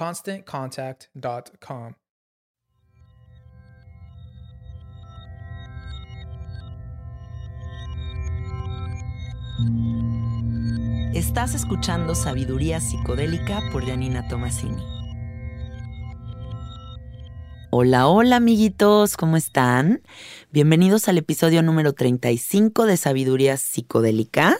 ConstantContact.com. Estás escuchando Sabiduría Psicodélica por Janina Tomasini. Hola, hola amiguitos, ¿cómo están? Bienvenidos al episodio número 35 de Sabiduría Psicodélica.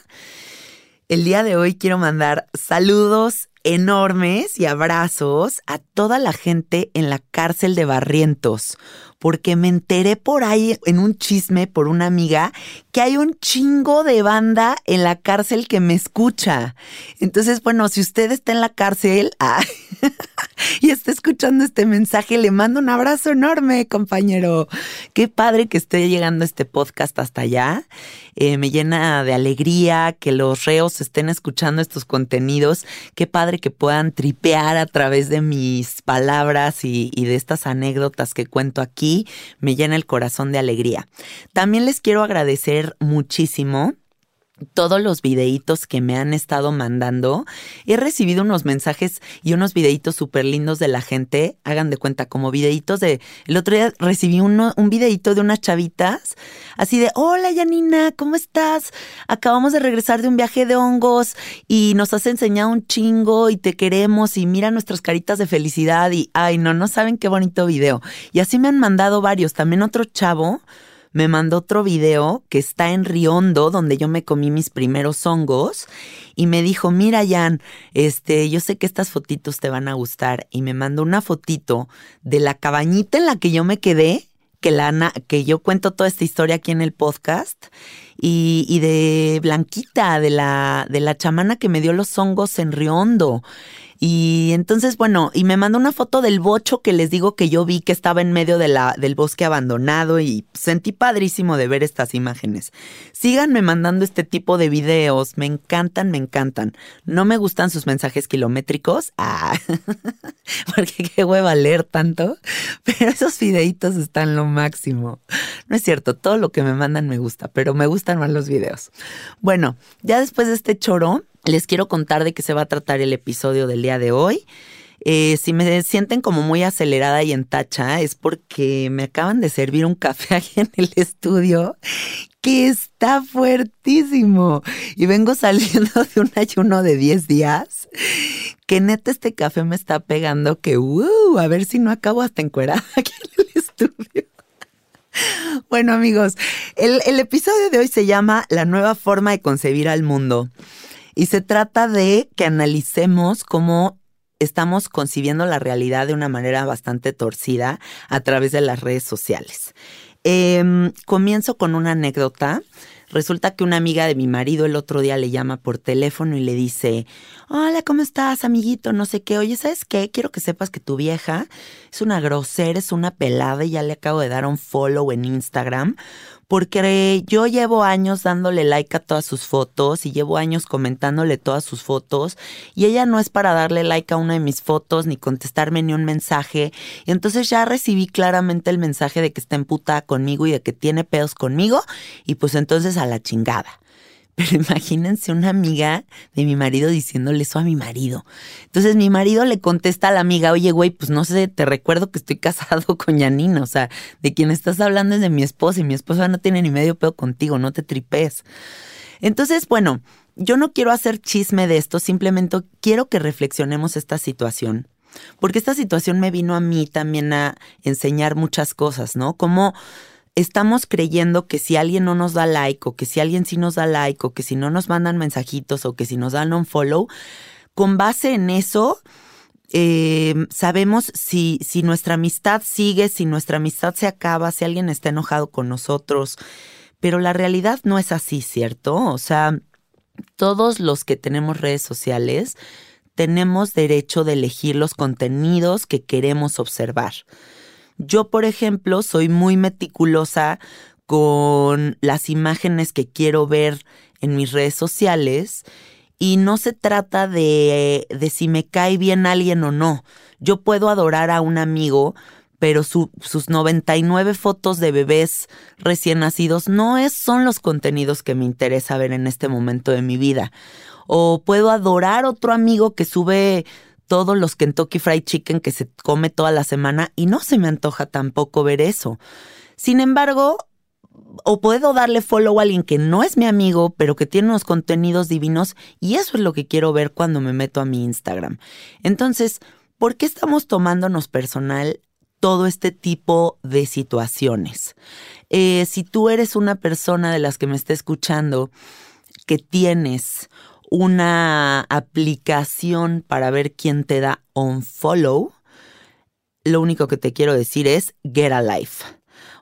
El día de hoy quiero mandar saludos enormes y abrazos a toda la gente en la cárcel de Barrientos, porque me enteré por ahí en un chisme por una amiga que hay un chingo de banda en la cárcel que me escucha. Entonces, bueno, si usted está en la cárcel y está escuchando este mensaje, le mando un abrazo enorme, compañero. Qué padre que esté llegando este podcast hasta allá. Eh, me llena de alegría que los reos estén escuchando estos contenidos. Qué padre que puedan tripear a través de mis palabras y, y de estas anécdotas que cuento aquí. Me llena el corazón de alegría. También les quiero agradecer muchísimo todos los videitos que me han estado mandando. He recibido unos mensajes y unos videitos súper lindos de la gente. Hagan de cuenta, como videitos de... El otro día recibí uno, un videito de unas chavitas, así de, hola Janina, ¿cómo estás? Acabamos de regresar de un viaje de hongos y nos has enseñado un chingo y te queremos y mira nuestras caritas de felicidad y, ay, no, no saben qué bonito video. Y así me han mandado varios. También otro chavo me mandó otro video que está en Riondo, donde yo me comí mis primeros hongos, y me dijo, mira Jan, este, yo sé que estas fotitos te van a gustar, y me mandó una fotito de la cabañita en la que yo me quedé, que, la, que yo cuento toda esta historia aquí en el podcast, y, y de Blanquita, de la, de la chamana que me dio los hongos en Riondo. Y entonces, bueno, y me mandó una foto del bocho que les digo que yo vi que estaba en medio de la, del bosque abandonado y sentí padrísimo de ver estas imágenes. Síganme mandando este tipo de videos, me encantan, me encantan. No me gustan sus mensajes kilométricos, ah, porque qué hueva leer tanto, pero esos videitos están lo máximo. No es cierto, todo lo que me mandan me gusta, pero me gustan más los videos. Bueno, ya después de este choro, les quiero contar de qué se va a tratar el episodio del día de hoy. Eh, si me sienten como muy acelerada y en tacha, es porque me acaban de servir un café aquí en el estudio que está fuertísimo. Y vengo saliendo de un ayuno de 10 días. Que neta este café me está pegando que, uh, a ver si no acabo hasta encuerada aquí en el estudio. Bueno amigos, el, el episodio de hoy se llama La nueva forma de concebir al mundo. Y se trata de que analicemos cómo estamos concibiendo la realidad de una manera bastante torcida a través de las redes sociales. Em, comienzo con una anécdota. Resulta que una amiga de mi marido el otro día le llama por teléfono y le dice, hola, ¿cómo estás, amiguito? No sé qué. Oye, ¿sabes qué? Quiero que sepas que tu vieja es una grosera, es una pelada y ya le acabo de dar un follow en Instagram porque yo llevo años dándole like a todas sus fotos y llevo años comentándole todas sus fotos y ella no es para darle like a una de mis fotos ni contestarme ni un mensaje. Y entonces ya recibí claramente el mensaje de que está emputada conmigo y de que tiene pedos conmigo y pues entonces a la chingada. Pero imagínense una amiga de mi marido diciéndole eso a mi marido. Entonces mi marido le contesta a la amiga, oye, güey, pues no sé, te recuerdo que estoy casado con Yanina, o sea, de quien estás hablando es de mi esposa y mi esposa no tiene ni medio pedo contigo, no te tripes. Entonces, bueno, yo no quiero hacer chisme de esto, simplemente quiero que reflexionemos esta situación. Porque esta situación me vino a mí también a enseñar muchas cosas, ¿no? Como estamos creyendo que si alguien no nos da like o que si alguien sí nos da like o que si no nos mandan mensajitos o que si nos dan un follow, con base en eso eh, sabemos si, si nuestra amistad sigue, si nuestra amistad se acaba, si alguien está enojado con nosotros. Pero la realidad no es así, ¿cierto? O sea, todos los que tenemos redes sociales tenemos derecho de elegir los contenidos que queremos observar. Yo, por ejemplo, soy muy meticulosa con las imágenes que quiero ver en mis redes sociales y no se trata de, si me cae bien alguien o no. Yo puedo adorar a un amigo, pero sus 99 fotos de bebés recién nacidos no es, son los contenidos que me interesa ver en este momento de mi vida. O puedo adorar otro amigo que sube todos los Kentucky Fried Chicken que se come toda la semana y no se me antoja tampoco ver eso. Sin embargo, o puedo darle follow a alguien que no es mi amigo, pero que tiene unos contenidos divinos y eso es lo que quiero ver cuando me meto a mi Instagram. Entonces, ¿por qué estamos tomándonos personal todo este tipo de situaciones? Eh, si tú eres una persona de las que me está escuchando que tienes una aplicación para ver quién te da un follow, lo único que te quiero decir es get a life.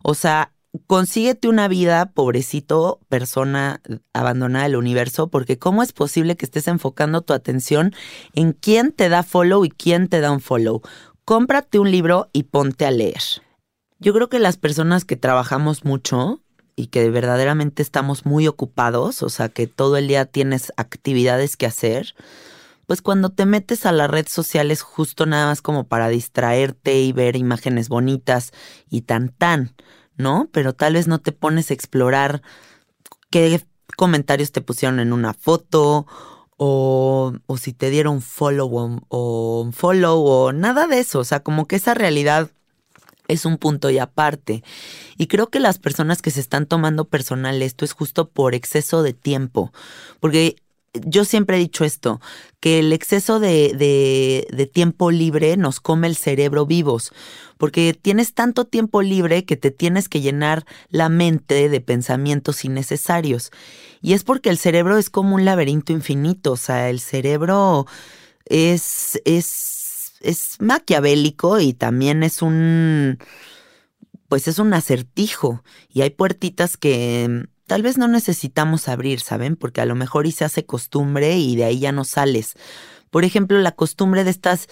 O sea, consíguete una vida, pobrecito, persona abandonada del universo, porque ¿cómo es posible que estés enfocando tu atención en quién te da follow y quién te da un follow? Cómprate un libro y ponte a leer. Yo creo que las personas que trabajamos mucho y que verdaderamente estamos muy ocupados, o sea, que todo el día tienes actividades que hacer, pues cuando te metes a la red social es justo nada más como para distraerte y ver imágenes bonitas y tan tan, ¿no? Pero tal vez no te pones a explorar qué comentarios te pusieron en una foto o, o si te dieron follow o, o follow o nada de eso, o sea, como que esa realidad es un punto y aparte. Y creo que las personas que se están tomando personal esto es justo por exceso de tiempo, porque yo siempre he dicho esto, que el exceso de, de, de, tiempo libre nos come el cerebro vivos, porque tienes tanto tiempo libre que te tienes que llenar la mente de pensamientos innecesarios. Y es porque el cerebro es como un laberinto infinito, o sea, el cerebro es, es es maquiavélico y también es un, pues es un acertijo y hay puertitas que tal vez no necesitamos abrir, ¿saben? Porque a lo mejor y se hace costumbre y de ahí ya no sales. Por ejemplo, la costumbre de estas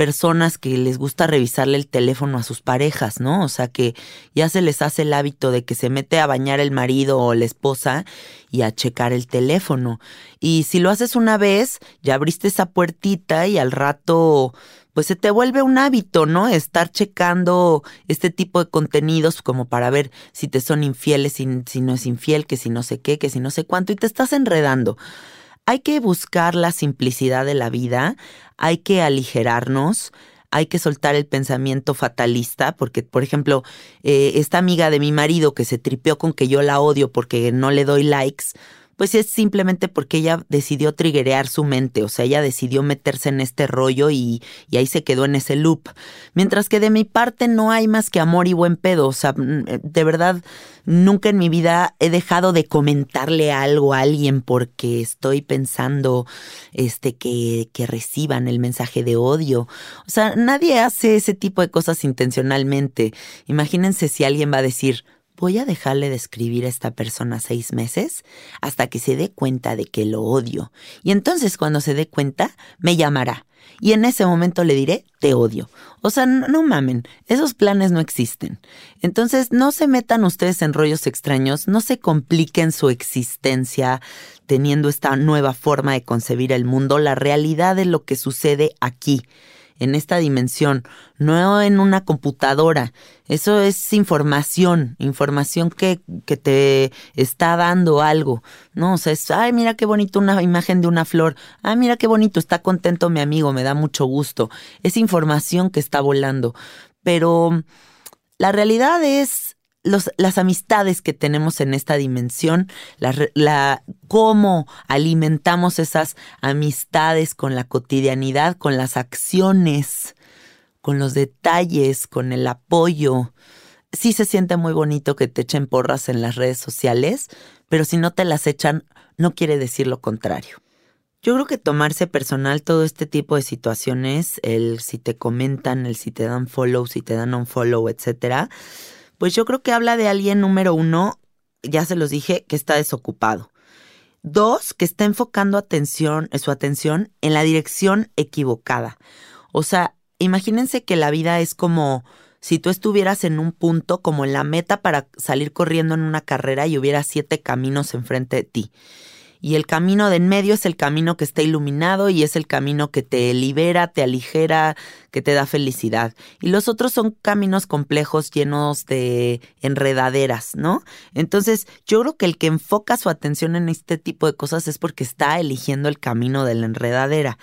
personas que les gusta revisarle el teléfono a sus parejas, ¿no? O sea, que ya se les hace el hábito de que se mete a bañar el marido o la esposa y a checar el teléfono. Y si lo haces una vez, ya abriste esa puertita y al rato pues se te vuelve un hábito, ¿no? Estar checando este tipo de contenidos como para ver si te son infieles, si, no es infiel, que si no sé qué, que si no sé cuánto, y te estás enredando. Hay que buscar la simplicidad de la vida, hay que aligerarnos, hay que soltar el pensamiento fatalista, porque, por ejemplo, eh, esta amiga de mi marido que se tripeó con que yo la odio porque no le doy likes, pues es simplemente porque ella decidió triguerear su mente, o sea, ella decidió meterse en este rollo y, y, ahí se quedó en ese loop. Mientras que de mi parte no hay más que amor y buen pedo, o sea, mm, de verdad Nunca en mi vida he dejado de comentarle algo a alguien porque estoy pensando este, que, que reciban el mensaje de odio. O sea, nadie hace ese tipo de cosas intencionalmente. Imagínense si alguien va a decir, voy a dejarle de escribir a esta persona seis meses hasta que se dé cuenta de que lo odio. Y entonces cuando se dé cuenta, me llamará. Y en ese momento le diré, te odio. O sea, no, mamen, esos planes no existen. Entonces, no se metan ustedes en rollos extraños, no se compliquen su existencia teniendo esta nueva forma de concebir el mundo, la realidad de lo que sucede aquí en esta dimensión, no en una computadora. Eso es información, información que, que, te está dando algo. No, o sea, es, ay, mira qué bonito una imagen de una flor. Ay, mira qué bonito, está contento mi amigo, me da mucho gusto. Es información que está volando. Pero la realidad es las amistades que tenemos en esta dimensión, la, cómo alimentamos esas amistades con la cotidianidad, con las acciones, con los detalles, con el apoyo. Sí se siente muy bonito que te echen porras en las redes sociales, pero si no te las echan, no quiere decir lo contrario. Yo creo que tomarse personal todo este tipo de situaciones, el si te comentan, el si te dan follow, si te dan un follow, etcétera, pues yo creo que habla de alguien número uno, ya se los dije, que está desocupado. Dos, que está enfocando atención, su atención en la dirección equivocada. O sea, imagínense que la vida es como si tú estuvieras en un punto, como en la meta para salir corriendo en una carrera y hubiera siete caminos enfrente de ti y el camino de en medio es el camino que está iluminado y es el camino que te libera, te aligera, que te da felicidad. Y los otros son caminos complejos llenos de enredaderas, ¿no? Entonces, yo creo que el que enfoca su atención en este tipo de cosas es porque está eligiendo el camino de la enredadera.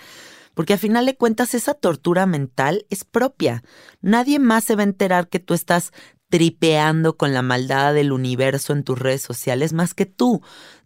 Porque a final de cuentas esa tortura mental es propia. Nadie más se va a enterar que tú estás tripeando con la maldad del universo en tus redes sociales más que tú.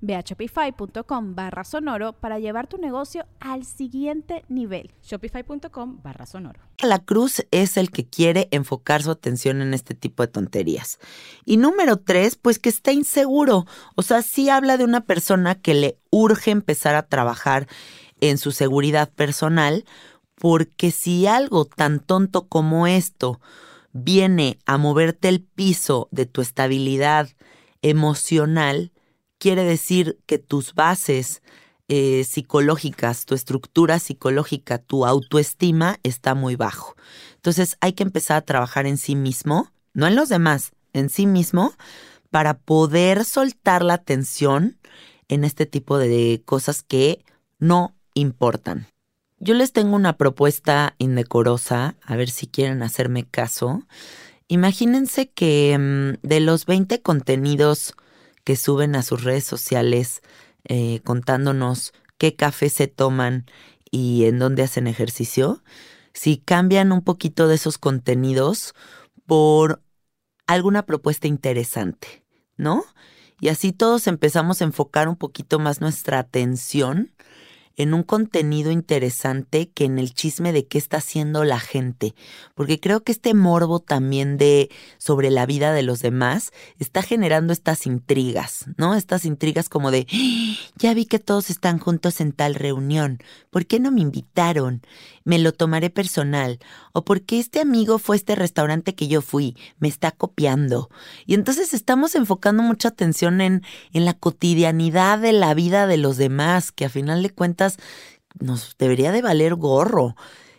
Ve a shopify.com barra sonoro para llevar tu negocio al siguiente nivel. Shopify.com barra sonoro. La cruz es el que quiere enfocar su atención en este tipo de tonterías. Y número tres, pues que está inseguro. O sea, sí habla de una persona que le urge empezar a trabajar en su seguridad personal, porque si algo tan tonto como esto viene a moverte el piso de tu estabilidad emocional, quiere decir que tus bases eh, psicológicas, tu estructura psicológica, tu autoestima está muy bajo. Entonces hay que empezar a trabajar en sí mismo, no en los demás, en sí mismo, para poder soltar la atención en este tipo de cosas que no importan. Yo les tengo una propuesta indecorosa, a ver si quieren hacerme caso. Imagínense que mm, de los 20 contenidos que suben a sus redes sociales eh, contándonos qué café se toman y en dónde hacen ejercicio, si cambian un poquito de esos contenidos por alguna propuesta interesante, ¿no? Y así todos empezamos a enfocar un poquito más nuestra atención en un contenido interesante que en el chisme de qué está haciendo la gente, porque creo que este morbo también de sobre la vida de los demás está generando estas intrigas, ¿no? Estas intrigas como de, ¡Ah! ya vi que todos están juntos en tal reunión, ¿por qué no me invitaron? Me lo tomaré personal, o por qué este amigo fue este restaurante que yo fui, me está copiando. Y entonces estamos enfocando mucha atención en, en la cotidianidad de la vida de los demás, que a final de cuentas nos debería de valer gorro.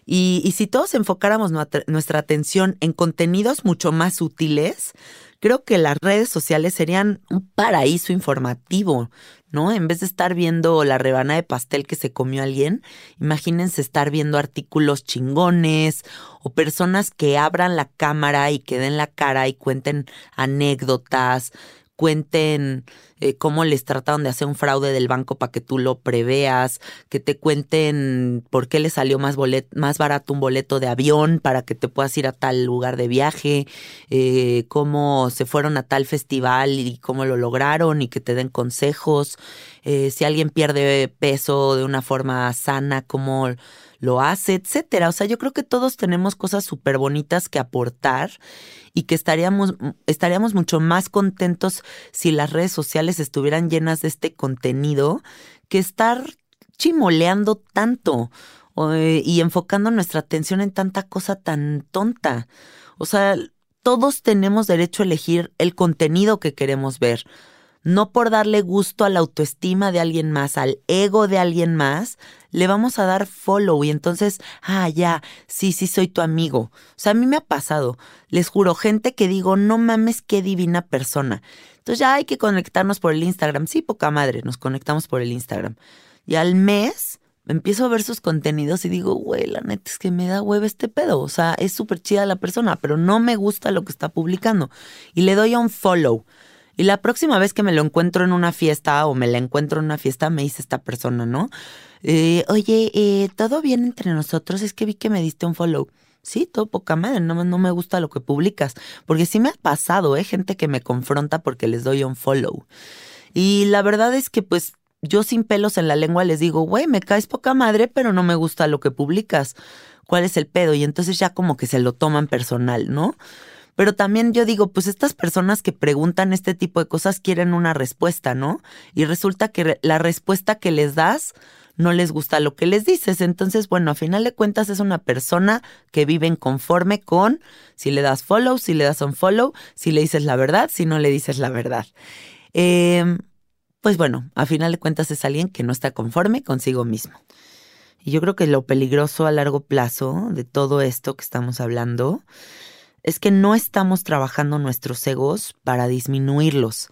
Y, si todos enfocáramos nuestra atención en contenidos mucho más útiles, creo que las redes sociales serían un paraíso informativo, ¿no? En vez de estar viendo la rebana de pastel que se comió alguien, imagínense estar viendo artículos chingones o personas que abran la cámara y que den la cara y cuenten anécdotas, cuenten eh, cómo les trataron de hacer un fraude del banco para que tú lo preveas, que te cuenten por qué les salió más, más barato un boleto de avión para que te puedas ir a tal lugar de viaje, eh, cómo se fueron a tal festival y cómo lo lograron y que te den consejos, eh, si alguien pierde peso de una forma sana, cómo lo hace, etcétera. O sea, yo creo que todos tenemos cosas súper bonitas que aportar y que estaríamos, estaríamos mucho más contentos si las redes sociales estuvieran llenas de este contenido que estar chimoleando tanto y enfocando nuestra atención en tanta cosa tan tonta. O sea, todos tenemos derecho a elegir el contenido que queremos ver no por darle gusto a la autoestima de alguien más, al ego de alguien más, le vamos a dar follow y entonces, ah, ya, sí, sí soy tu amigo. O sea, a mí me ha pasado, les juro, gente que digo, no mames, qué divina persona. Entonces ya hay que conectarnos por el Instagram. Sí, poca madre, nos conectamos por el Instagram. Y al mes empiezo a ver sus contenidos y digo, güey, la neta es que me da hueva este pedo. O sea, es súper chida la persona, pero no me gusta lo que está publicando. Y le doy a un follow. Y la próxima vez que me lo encuentro en una fiesta o me la encuentro en una fiesta, me dice esta persona, ¿no? Eh, oye, eh, ¿todo bien entre nosotros? Es que vi que me diste un follow. Sí, todo poca madre, no, no me gusta lo que publicas. Porque sí me ha pasado, ¿eh? Gente que me confronta porque les doy un follow. Y la verdad es que, pues, yo sin pelos en la lengua les digo, güey, me caes poca madre, pero no me gusta lo que publicas. ¿Cuál es el pedo? Y entonces ya como que se lo toman personal, ¿no? Pero también yo digo, pues estas personas que preguntan este tipo de cosas quieren una respuesta, ¿no? Y resulta que la respuesta que les das no les gusta lo que les dices. Entonces, bueno, a final de cuentas es una persona que vive en conforme con si le das follow, si le das un follow, si le dices la verdad, si no le dices la verdad. Em, pues bueno, a final de cuentas es alguien que no está conforme consigo mismo. Y yo creo que lo peligroso a largo plazo de todo esto que estamos hablando es que no estamos trabajando nuestros egos para disminuirlos,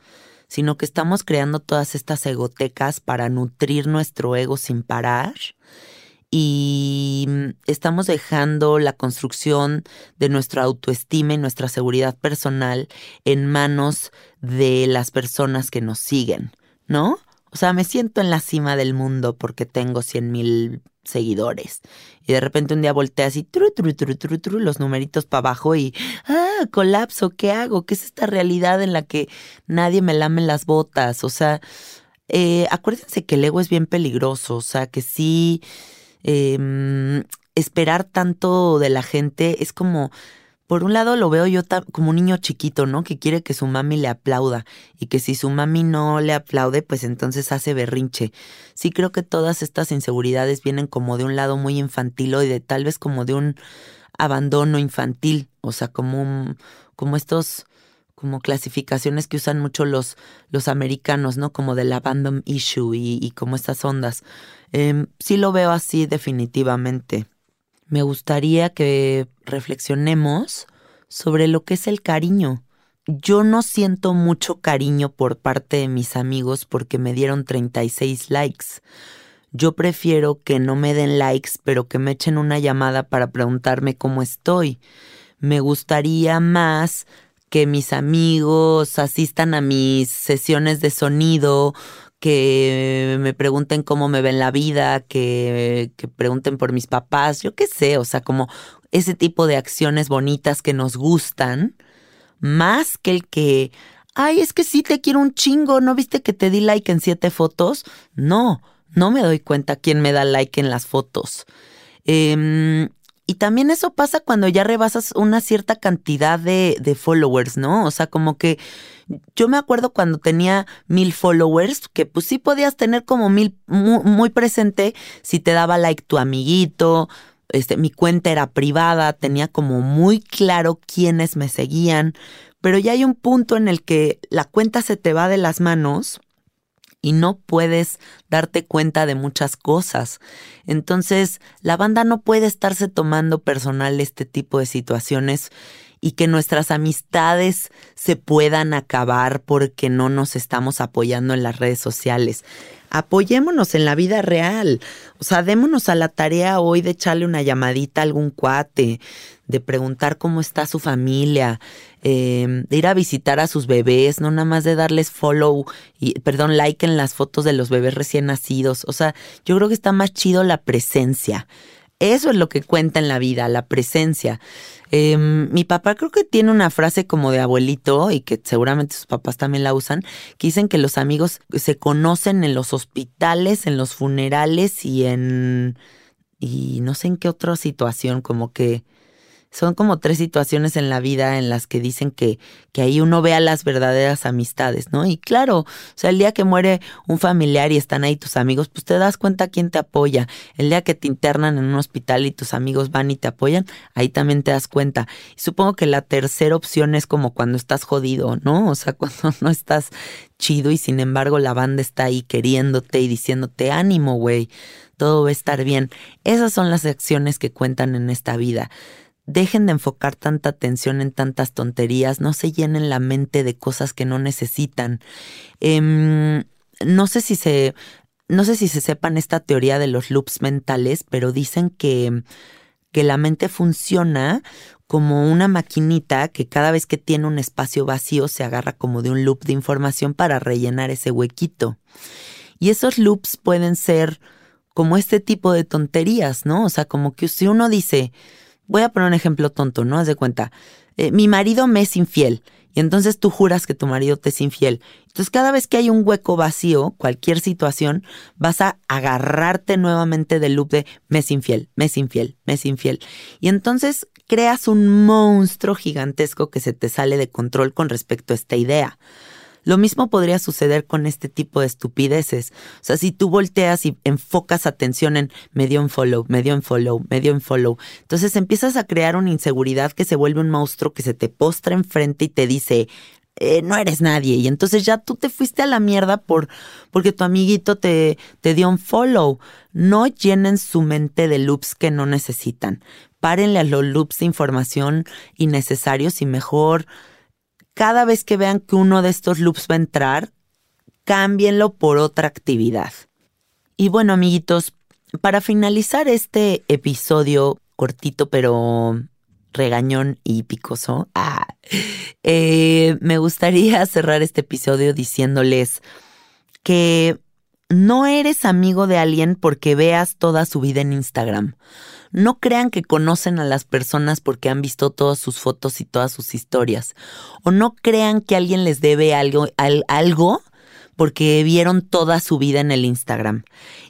sino que estamos creando todas estas egotecas para nutrir nuestro ego sin parar y estamos dejando la construcción de nuestra autoestima y nuestra seguridad personal en manos de las personas que nos siguen, ¿no? O sea, me siento en la cima del mundo porque tengo 100 mil seguidores. Y de repente un día volteas y tru, tru, tru, tru, tru, los numeritos para abajo y, ah, colapso, ¿qué hago? ¿Qué es esta realidad en la que nadie me lame las botas? O sea, eh, acuérdense que el ego es bien peligroso, o sea, que sí, em, esperar tanto de la gente es como por un lado lo veo yo como un niño chiquito, ¿no? Que quiere que su mami le aplauda y que si su mami no le aplaude, pues entonces hace berrinche. Sí creo que todas estas inseguridades vienen como de un lado muy infantil o de tal vez como de un abandono infantil, o sea, como como estos como clasificaciones que usan mucho los, los americanos, ¿no? Como del abandon issue y, como estas ondas. Em, sí lo veo así definitivamente me gustaría que reflexionemos sobre lo que es el cariño. Yo no siento mucho cariño por parte de mis amigos porque me dieron 36 likes. Yo prefiero que no me den likes, pero que me echen una llamada para preguntarme cómo estoy. Me gustaría más que mis amigos asistan a mis sesiones de sonido, que me pregunten cómo me ven la vida, que, que pregunten por mis papás, yo qué sé, o sea, como ese tipo de acciones bonitas que nos gustan, más que el que, ay, es que sí te quiero un chingo, ¿no viste que te di like en siete fotos? No, no me doy cuenta quién me da like en las fotos. Eh, y también eso pasa cuando ya rebasas una cierta cantidad de, de, followers, ¿no? O sea, como que yo me acuerdo cuando tenía mil followers, que pues sí podías tener como mil muy, presente si te daba like tu amiguito, este, mi cuenta era privada, tenía como muy claro quiénes me seguían, pero ya hay un punto en el que la cuenta se te va de las manos y no puedes darte cuenta de muchas cosas. Entonces, la banda no puede estarse tomando personal este tipo de situaciones y que nuestras amistades se puedan acabar porque no nos estamos apoyando en las redes sociales. Apoyémonos en la vida real. O sea, démonos a la tarea hoy de echarle una llamadita a algún cuate, de preguntar cómo está su familia, em, de ir a visitar a sus bebés, no nada más de darles follow y, perdón, like en las fotos de los bebés recién nacidos. O sea, yo creo que está más chido la presencia. Eso es lo que cuenta en la vida, la presencia. Em, mi papá creo que tiene una frase como de abuelito y que seguramente sus papás también la usan, que dicen que los amigos se conocen en los hospitales, en los funerales y en... y no sé en qué otra situación, como que son como tres situaciones en la vida en las que dicen que, que ahí uno vea las verdaderas amistades, ¿no? Y claro, o sea, el día que muere un familiar y están ahí tus amigos, pues te das cuenta quién te apoya. El día que te internan en un hospital y tus amigos van y te apoyan, ahí también te das cuenta. Y supongo que la tercera opción es como cuando estás jodido, ¿no? O sea, cuando no estás chido y sin embargo la banda está ahí queriéndote y diciéndote ánimo, güey, todo va a estar bien. Esas son las acciones que cuentan en esta vida dejen de enfocar tanta atención en tantas tonterías, no se llenen la mente de cosas que no necesitan. Em, no sé si se, no sé si se sepan esta teoría de los loops mentales, pero dicen que, que la mente funciona como una maquinita que cada vez que tiene un espacio vacío se agarra como de un loop de información para rellenar ese huequito. Y esos loops pueden ser como este tipo de tonterías, ¿no? O sea, como que si uno dice, voy a poner un ejemplo tonto, ¿no? Haz de cuenta, eh, mi marido me es infiel. Y entonces tú juras que tu marido te es infiel. Entonces cada vez que hay un hueco vacío, cualquier situación, vas a agarrarte nuevamente del loop de me es infiel, me es infiel, me es infiel. Y entonces creas un monstruo gigantesco que se te sale de control con respecto a esta idea. Lo mismo podría suceder con este tipo de estupideces. O sea, si tú volteas y enfocas atención en medio en follow, medio en follow, medio en follow, entonces empiezas a crear una inseguridad que se vuelve un monstruo que se te postra enfrente y te dice, eh, no eres nadie. Y entonces ya tú te fuiste a la mierda por, porque tu amiguito te, te dio un follow. No llenen su mente de loops que no necesitan. Párenle a los loops de información innecesarios y mejor cada vez que vean que uno de estos loops va a entrar, cámbienlo por otra actividad. Y bueno, amiguitos, para finalizar este episodio cortito pero regañón y picoso, ah, eh, me gustaría cerrar este episodio diciéndoles que no eres amigo de alguien porque veas toda su vida en Instagram. No crean que conocen a las personas porque han visto todas sus fotos y todas sus historias. O no crean que alguien les debe algo, algo porque vieron toda su vida en el Instagram.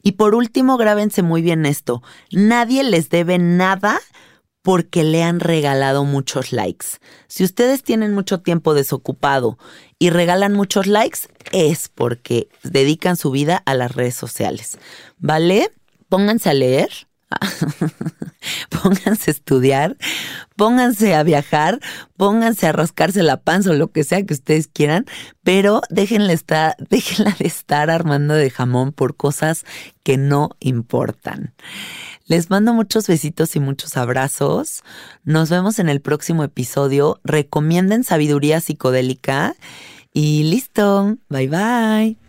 Y por último, grábense muy bien esto. Nadie les debe nada porque le han regalado muchos likes. Si ustedes tienen mucho tiempo desocupado y regalan muchos likes, es porque dedican su vida a las redes sociales. ¿Vale? Pónganse a leer, pónganse a estudiar, pónganse a viajar, pónganse a rascarse la panza o lo que sea que ustedes quieran, pero déjenla, estar, déjenla de estar armando de jamón por cosas que no importan. Les mando muchos besitos y muchos abrazos. Nos vemos en el próximo episodio. Recomienden sabiduría psicodélica y listo. Bye bye.